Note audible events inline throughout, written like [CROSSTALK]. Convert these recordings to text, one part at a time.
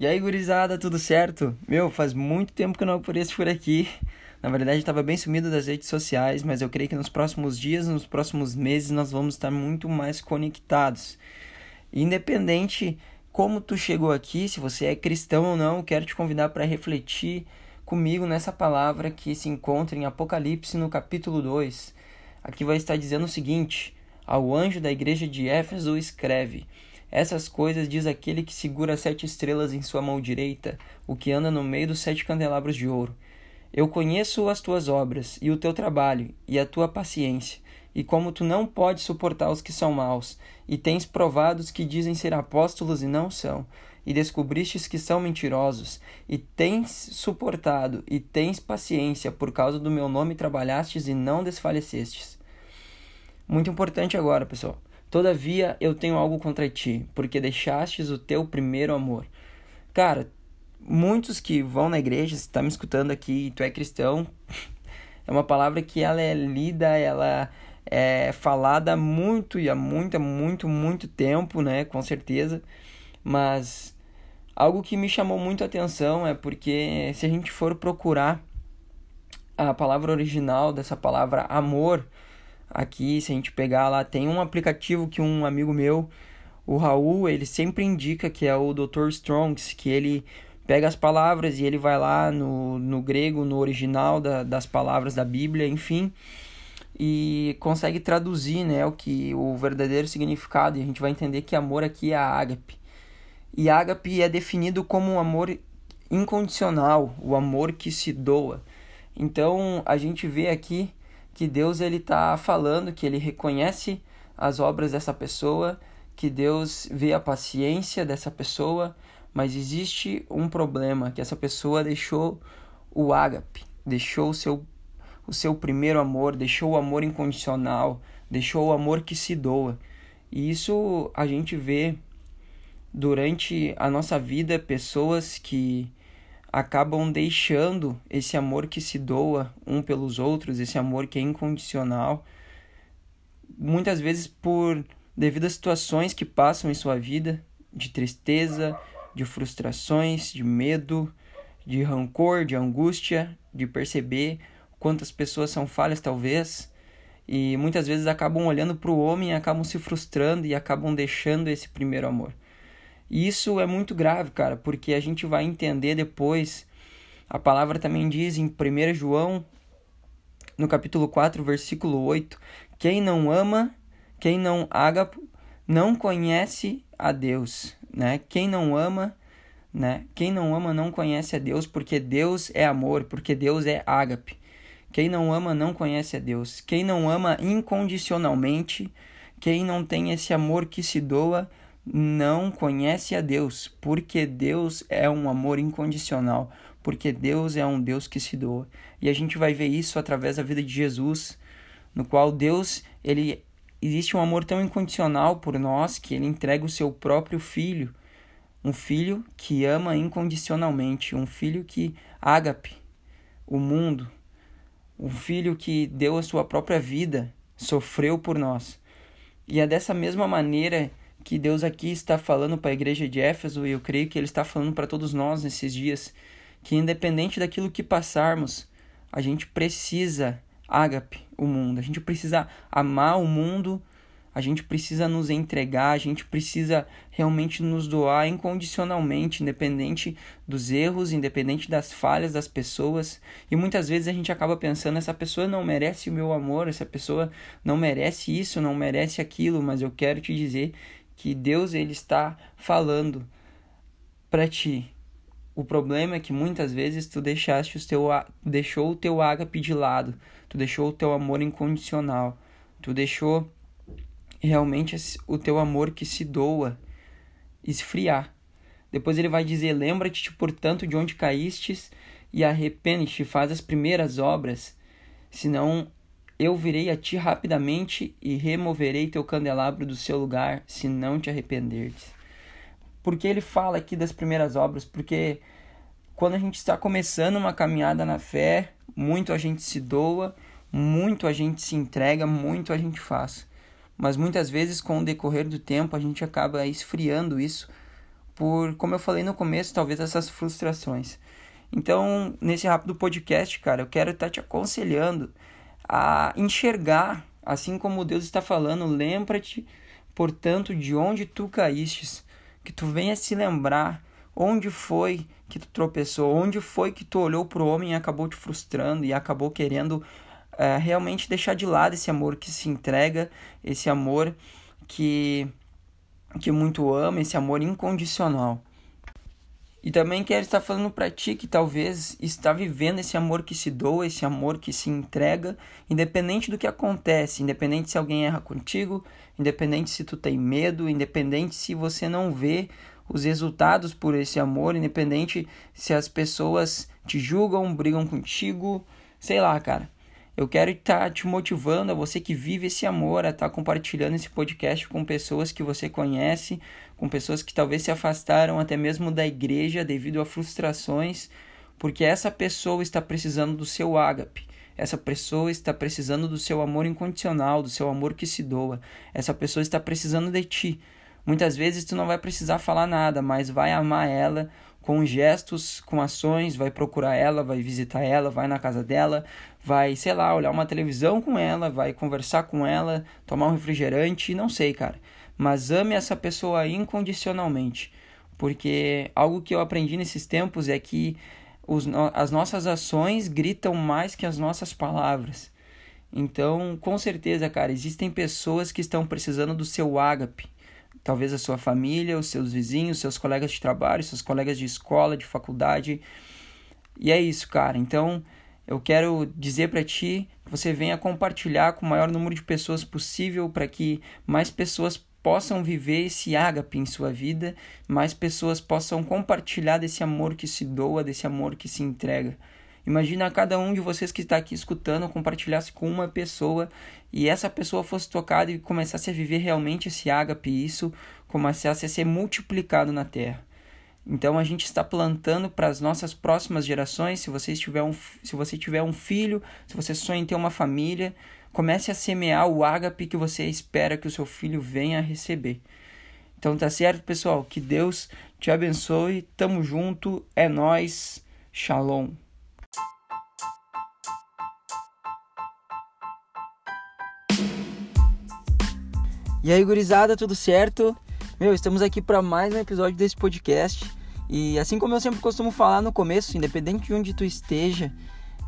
E aí, gurizada, tudo certo? Meu, faz muito tempo que eu não apareço por aqui. Na verdade, estava bem sumido das redes sociais, mas eu creio que nos próximos dias, nos próximos meses, nós vamos estar muito mais conectados. Independente como tu chegou aqui, se você é cristão ou não, quero te convidar para refletir comigo nessa palavra que se encontra em Apocalipse no capítulo 2. Aqui vai estar dizendo o seguinte: Ao anjo da igreja de Éfeso escreve: essas coisas diz aquele que segura sete estrelas em sua mão direita, o que anda no meio dos sete candelabros de ouro. Eu conheço as tuas obras, e o teu trabalho, e a tua paciência, e como tu não podes suportar os que são maus, e tens provado os que dizem ser apóstolos e não são, e descobristes que são mentirosos, e tens suportado, e tens paciência, por causa do meu nome trabalhastes e não desfalecestes. Muito importante agora, pessoal. Todavia eu tenho algo contra ti, porque deixastes o teu primeiro amor. Cara, muitos que vão na igreja, se tá me escutando aqui e tu é cristão, [LAUGHS] é uma palavra que ela é lida, ela é falada muito e há muito, muito, muito tempo, né? Com certeza. Mas algo que me chamou muito a atenção é porque se a gente for procurar a palavra original dessa palavra amor, Aqui, se a gente pegar lá, tem um aplicativo que um amigo meu, o Raul, ele sempre indica que é o Dr. Strongs, que ele pega as palavras e ele vai lá no, no grego, no original da, das palavras da Bíblia, enfim, e consegue traduzir né, o que o verdadeiro significado, e a gente vai entender que amor aqui é a ágape. E ágape é definido como um amor incondicional, o amor que se doa. Então a gente vê aqui que Deus ele está falando que ele reconhece as obras dessa pessoa, que Deus vê a paciência dessa pessoa, mas existe um problema que essa pessoa deixou o ágape, deixou o seu o seu primeiro amor, deixou o amor incondicional, deixou o amor que se doa. E isso a gente vê durante a nossa vida pessoas que acabam deixando esse amor que se doa um pelos outros, esse amor que é incondicional, muitas vezes por devido a situações que passam em sua vida, de tristeza, de frustrações, de medo, de rancor, de angústia, de perceber quantas pessoas são falhas talvez, e muitas vezes acabam olhando para o homem, acabam se frustrando e acabam deixando esse primeiro amor. E isso é muito grave, cara, porque a gente vai entender depois. A palavra também diz em 1 João, no capítulo 4, versículo 8: Quem não ama, quem não ágapo, não conhece a Deus, né? Quem não ama, né? Quem não ama não conhece a Deus, porque Deus é amor, porque Deus é ágape. Quem não ama não conhece a Deus. Quem não ama incondicionalmente, quem não tem esse amor que se doa, não conhece a Deus, porque Deus é um amor incondicional, porque Deus é um Deus que se doa. E a gente vai ver isso através da vida de Jesus, no qual Deus, ele existe um amor tão incondicional por nós que ele entrega o seu próprio filho, um filho que ama incondicionalmente, um filho que ágape o mundo, um filho que deu a sua própria vida, sofreu por nós. E é dessa mesma maneira que Deus aqui está falando para a igreja de Éfeso e eu creio que Ele está falando para todos nós nesses dias que, independente daquilo que passarmos, a gente precisa ágape o mundo, a gente precisa amar o mundo a gente precisa nos entregar, a gente precisa realmente nos doar incondicionalmente, independente dos erros, independente das falhas das pessoas. E muitas vezes a gente acaba pensando: essa pessoa não merece o meu amor, essa pessoa não merece isso, não merece aquilo, mas eu quero te dizer que Deus ele está falando para ti. O problema é que muitas vezes tu deixaste o teu deixou o teu ágape de lado, tu deixou o teu amor incondicional, tu deixou realmente o teu amor que se doa esfriar. Depois ele vai dizer: Lembra-te, portanto, de onde caístes e arrepende-te, faz as primeiras obras, senão eu virei a ti rapidamente e removerei teu candelabro do seu lugar, se não te arrependeres. Porque ele fala aqui das primeiras obras? Porque quando a gente está começando uma caminhada na fé, muito a gente se doa, muito a gente se entrega, muito a gente faz. Mas muitas vezes, com o decorrer do tempo, a gente acaba esfriando isso por, como eu falei no começo, talvez essas frustrações. Então, nesse rápido podcast, cara, eu quero estar te aconselhando a enxergar, assim como Deus está falando, lembra-te, portanto, de onde tu caístes, que tu venha se lembrar onde foi que tu tropeçou, onde foi que tu olhou para o homem e acabou te frustrando e acabou querendo é, realmente deixar de lado esse amor que se entrega, esse amor que, que muito ama, esse amor incondicional. E também quero estar falando para ti que talvez está vivendo esse amor que se doa, esse amor que se entrega, independente do que acontece, independente se alguém erra contigo, independente se tu tem medo, independente se você não vê os resultados por esse amor, independente se as pessoas te julgam, brigam contigo, sei lá, cara. Eu quero estar te motivando a você que vive esse amor, a estar compartilhando esse podcast com pessoas que você conhece, com pessoas que talvez se afastaram até mesmo da igreja devido a frustrações, porque essa pessoa está precisando do seu ágape. Essa pessoa está precisando do seu amor incondicional, do seu amor que se doa. Essa pessoa está precisando de ti. Muitas vezes tu não vai precisar falar nada, mas vai amar ela com gestos, com ações, vai procurar ela, vai visitar ela, vai na casa dela, vai, sei lá, olhar uma televisão com ela, vai conversar com ela, tomar um refrigerante, não sei, cara. Mas ame essa pessoa incondicionalmente, porque algo que eu aprendi nesses tempos é que os, as nossas ações gritam mais que as nossas palavras. Então, com certeza, cara, existem pessoas que estão precisando do seu ágape talvez a sua família, os seus vizinhos, seus colegas de trabalho, seus colegas de escola, de faculdade. E é isso, cara. Então, eu quero dizer para ti que você venha compartilhar com o maior número de pessoas possível para que mais pessoas possam viver esse ágape em sua vida, mais pessoas possam compartilhar desse amor que se doa, desse amor que se entrega. Imagina cada um de vocês que está aqui escutando compartilhasse com uma pessoa e essa pessoa fosse tocada e começasse a viver realmente esse ágape, isso começasse a ser multiplicado na terra. Então a gente está plantando para as nossas próximas gerações. Se você tiver um, se você tiver um filho, se você sonha em ter uma família, comece a semear o ágape que você espera que o seu filho venha a receber. Então tá certo, pessoal? Que Deus te abençoe. Tamo junto. É nós. Shalom. E aí, gurizada, tudo certo? Meu, estamos aqui para mais um episódio desse podcast. E assim como eu sempre costumo falar no começo, independente de onde tu esteja,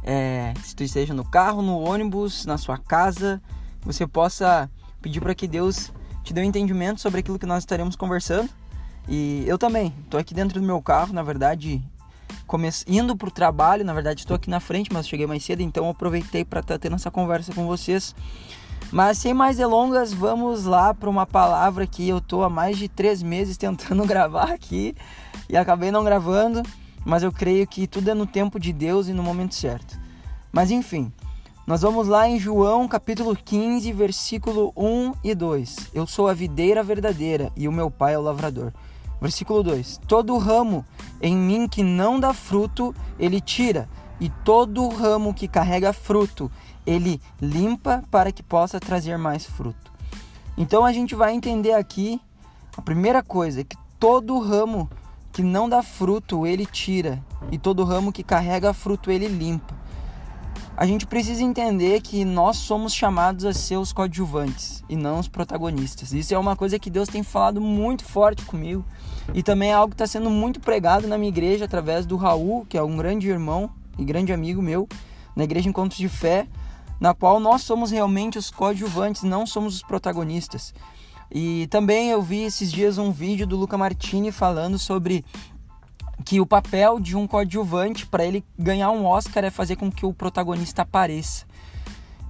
é, se tu esteja no carro, no ônibus, na sua casa, você possa pedir para que Deus te dê um entendimento sobre aquilo que nós estaremos conversando. E eu também, estou aqui dentro do meu carro, na verdade, indo para o trabalho, na verdade estou aqui na frente, mas cheguei mais cedo, então aproveitei para estar tá tendo essa conversa com vocês. Mas sem mais delongas, vamos lá para uma palavra que eu tô há mais de três meses tentando [LAUGHS] gravar aqui e acabei não gravando, mas eu creio que tudo é no tempo de Deus e no momento certo. Mas enfim, nós vamos lá em João capítulo 15, versículo 1 e 2. Eu sou a videira verdadeira e o meu pai é o lavrador. Versículo 2: Todo ramo em mim que não dá fruto, ele tira, e todo ramo que carrega fruto, ele limpa para que possa trazer mais fruto. Então a gente vai entender aqui a primeira coisa que todo ramo que não dá fruto ele tira e todo ramo que carrega fruto ele limpa. A gente precisa entender que nós somos chamados a ser os coadjuvantes e não os protagonistas. Isso é uma coisa que Deus tem falado muito forte comigo e também é algo que está sendo muito pregado na minha igreja através do Raul, que é um grande irmão e grande amigo meu, na igreja Encontros de Fé na qual nós somos realmente os coadjuvantes, não somos os protagonistas. E também eu vi esses dias um vídeo do Luca Martini falando sobre que o papel de um coadjuvante para ele ganhar um Oscar é fazer com que o protagonista apareça.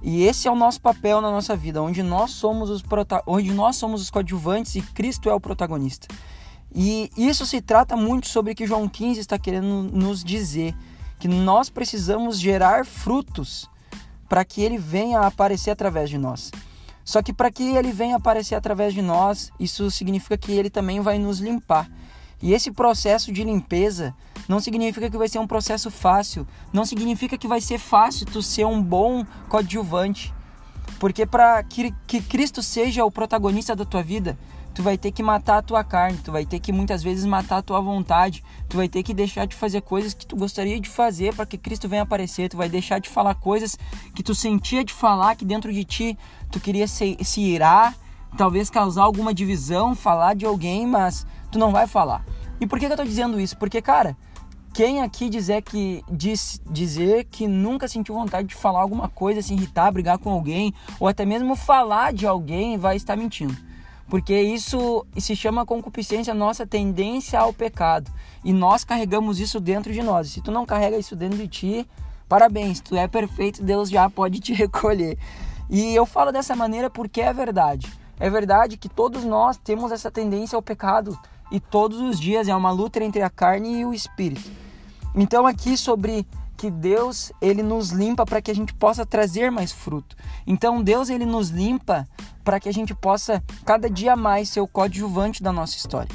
E esse é o nosso papel na nossa vida, onde nós somos os onde nós somos os coadjuvantes e Cristo é o protagonista. E isso se trata muito sobre o que João 15 está querendo nos dizer, que nós precisamos gerar frutos para que ele venha aparecer através de nós. Só que para que ele venha aparecer através de nós, isso significa que ele também vai nos limpar. E esse processo de limpeza não significa que vai ser um processo fácil, não significa que vai ser fácil tu ser um bom coadjuvante. Porque para que, que Cristo seja o protagonista da tua vida, tu vai ter que matar a tua carne, tu vai ter que muitas vezes matar a tua vontade, tu vai ter que deixar de fazer coisas que tu gostaria de fazer para que Cristo venha aparecer, tu vai deixar de falar coisas que tu sentia de falar, que dentro de ti tu queria se, se irar, talvez causar alguma divisão, falar de alguém, mas tu não vai falar. E por que, que eu tô dizendo isso? Porque, cara, quem aqui dizer que diz, dizer que nunca sentiu vontade de falar alguma coisa, se irritar, brigar com alguém, ou até mesmo falar de alguém, vai estar mentindo. Porque isso se chama concupiscência, nossa tendência ao pecado. E nós carregamos isso dentro de nós. Se tu não carrega isso dentro de ti, parabéns, tu é perfeito, Deus já pode te [LAUGHS] recolher. E eu falo dessa maneira porque é verdade. É verdade que todos nós temos essa tendência ao pecado e todos os dias é uma luta entre a carne e o espírito. Então aqui sobre que Deus ele nos limpa para que a gente possa trazer mais fruto. Então Deus ele nos limpa para que a gente possa cada dia mais ser o coadjuvante da nossa história.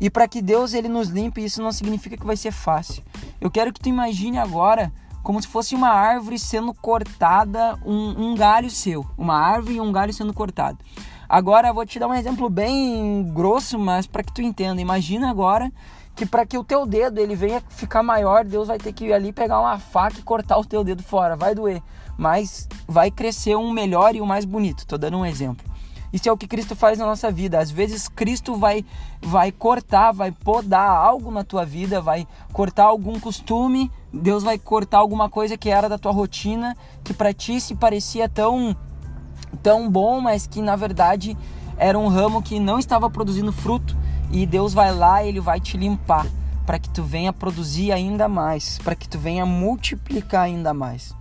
E para que Deus ele nos limpe, isso não significa que vai ser fácil. Eu quero que tu imagine agora como se fosse uma árvore sendo cortada, um, um galho seu, uma árvore e um galho sendo cortado. Agora vou te dar um exemplo bem grosso, mas para que tu entenda. Imagina agora que para que o teu dedo ele venha ficar maior, Deus vai ter que ir ali pegar uma faca e cortar o teu dedo fora. Vai doer, mas vai crescer um melhor e um mais bonito. Tô dando um exemplo. Isso é o que Cristo faz na nossa vida. Às vezes Cristo vai vai cortar, vai podar algo na tua vida, vai cortar algum costume, Deus vai cortar alguma coisa que era da tua rotina, que para ti se parecia tão tão bom, mas que na verdade era um ramo que não estava produzindo fruto e Deus vai lá e ele vai te limpar para que tu venha produzir ainda mais, para que tu venha multiplicar ainda mais.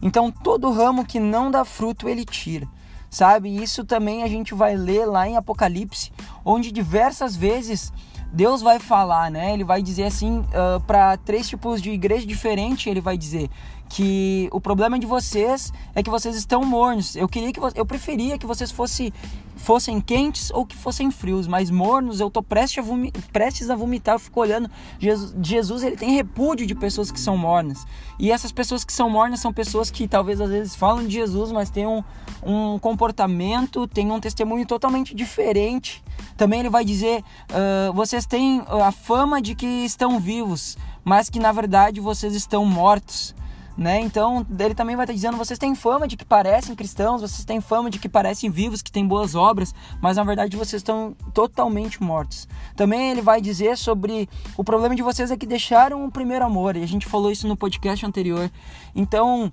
Então todo ramo que não dá fruto ele tira. Sabe? Isso também a gente vai ler lá em Apocalipse, onde diversas vezes Deus vai falar, né? Ele vai dizer assim uh, ah, para três tipos de igreja diferentes. Ele vai dizer que o problema de vocês é que vocês estão mornos. Eu queria que eu preferia que vocês fosse, fossem quentes ou que fossem frios, mas mornos eu tô prestes a, prestes a vomitar. Eu fico olhando. Jesus, Jesus ele tem repúdio de pessoas que são mornas. E essas pessoas que são mornas são pessoas que talvez às vezes falam de Jesus, mas têm um, um comportamento, têm um testemunho totalmente diferente. Também ele vai dizer: uh, vocês têm a fama de que estão vivos, mas que na verdade vocês estão mortos né? Então, ele também vai estar dizendo: vocês têm fama de que parecem cristãos, vocês têm fama de que parecem vivos, que têm boas obras, mas na verdade vocês estão totalmente mortos. Também ele vai dizer sobre o problema de vocês é que deixaram o primeiro amor, e a gente falou isso no podcast anterior. Então,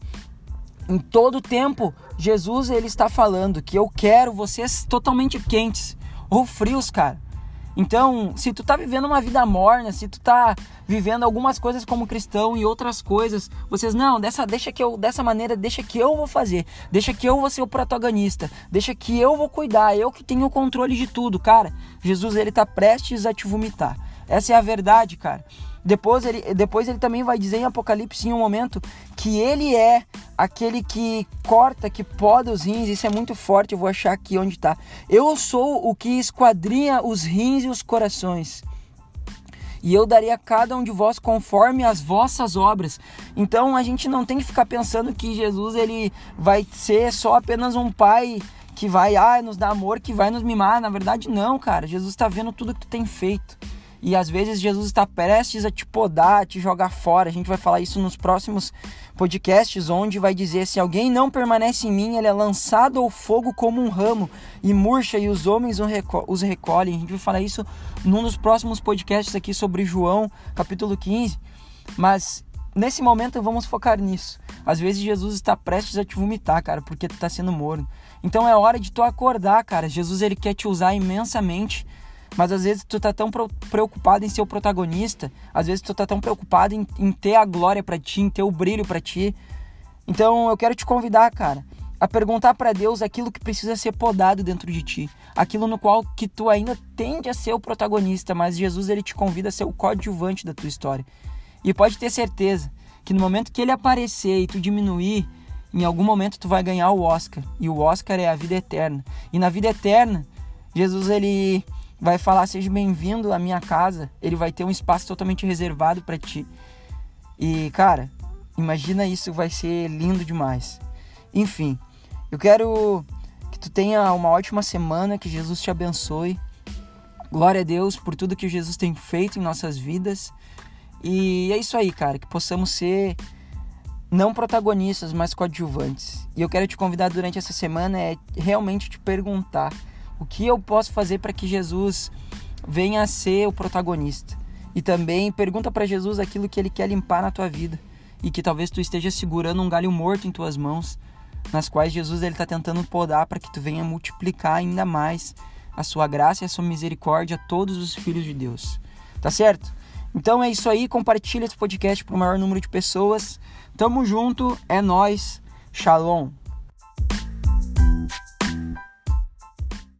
em todo tempo, Jesus ele está falando que eu quero vocês totalmente quentes ou frios, cara. Então, se tu tá vivendo uma vida morna, se tu tá vivendo algumas coisas como cristão e outras coisas, vocês não, dessa deixa que eu dessa maneira, deixa que eu vou fazer, deixa que eu vou ser o protagonista, deixa que eu vou cuidar, eu que tenho o controle de tudo, cara. Jesus ele tá prestes a te vomitar. Essa é a verdade, cara. Depois ele, depois ele também vai dizer em Apocalipse em um momento que ele é aquele que corta, que poda os rins. Isso é muito forte, eu vou achar aqui onde está. Eu sou o que esquadrinha os rins e os corações. E eu daria a cada um de vós conforme as vossas obras. Então a gente não tem que ficar pensando que Jesus ele vai ser só apenas um pai que vai ah, nos dar amor, que vai nos mimar. Na verdade, não, cara. Jesus está vendo tudo que tu tem feito. E às vezes Jesus está prestes a te podar, a te jogar fora. A gente vai falar isso nos próximos podcasts, onde vai dizer: se alguém não permanece em mim, ele é lançado ao fogo como um ramo e murcha, e os homens os recolhem. A gente vai falar isso num dos próximos podcasts aqui sobre João, capítulo 15. Mas nesse momento vamos focar nisso. Às vezes Jesus está prestes a te vomitar, cara, porque tu está sendo morno. Então é hora de tu acordar, cara. Jesus ele quer te usar imensamente mas às vezes tu tá tão preocupado em ser o protagonista, às vezes tu tá tão preocupado em, em ter a glória para ti, em ter o brilho para ti. Então eu quero te convidar, cara, a perguntar para Deus aquilo que precisa ser podado dentro de ti, aquilo no qual que tu ainda tende a ser o protagonista, mas Jesus ele te convida a ser o coadjuvante da tua história. E pode ter certeza que no momento que ele aparecer e tu diminuir, em algum momento tu vai ganhar o Oscar. E o Oscar é a vida eterna. E na vida eterna, Jesus ele vai falar: Seja bem-vindo à minha casa. Ele vai ter um espaço totalmente reservado para ti. E, cara, imagina isso, vai ser lindo demais. Enfim, eu quero que tu tenha uma ótima semana, que Jesus te abençoe. Glória a Deus por tudo que Jesus tem feito em nossas vidas. E é isso aí, cara, que possamos ser não protagonistas, mas coadjuvantes. E eu quero te convidar durante essa semana é realmente te perguntar o que eu posso fazer para que Jesus venha a ser o protagonista. E também pergunta para Jesus aquilo que ele quer limpar na tua vida e que talvez tu esteja segurando um galho morto em tuas mãos, nas quais Jesus ele está tentando podar para que tu venha multiplicar ainda mais a sua graça e a sua misericórdia a todos os filhos de Deus. Tá certo? Então é isso aí, compartilha esse podcast para o maior número de pessoas. Tamo junto, é nós. Shalom.